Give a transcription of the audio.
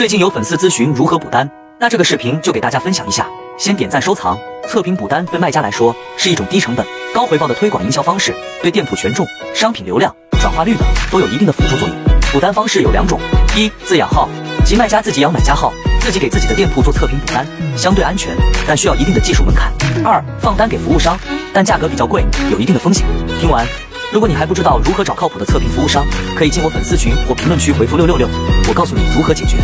最近有粉丝咨询如何补单那这个视频就给大家分享一下。先点赞收藏测评补单对卖家来说是一种低成本高回报的推广营销方式对店铺权重商品流量转化率等都有一定的辅助作用。补单方式有两种一自养号即卖家自己养买家号自己给自己的店铺做测评补单相对安全但需要一定的技术门槛二放单给服务商但价格比较贵有一定的风险。听完如果你还不知道如何找靠谱的测评服务商可以进我粉丝群或评论区回复六六六我告诉你如何解决。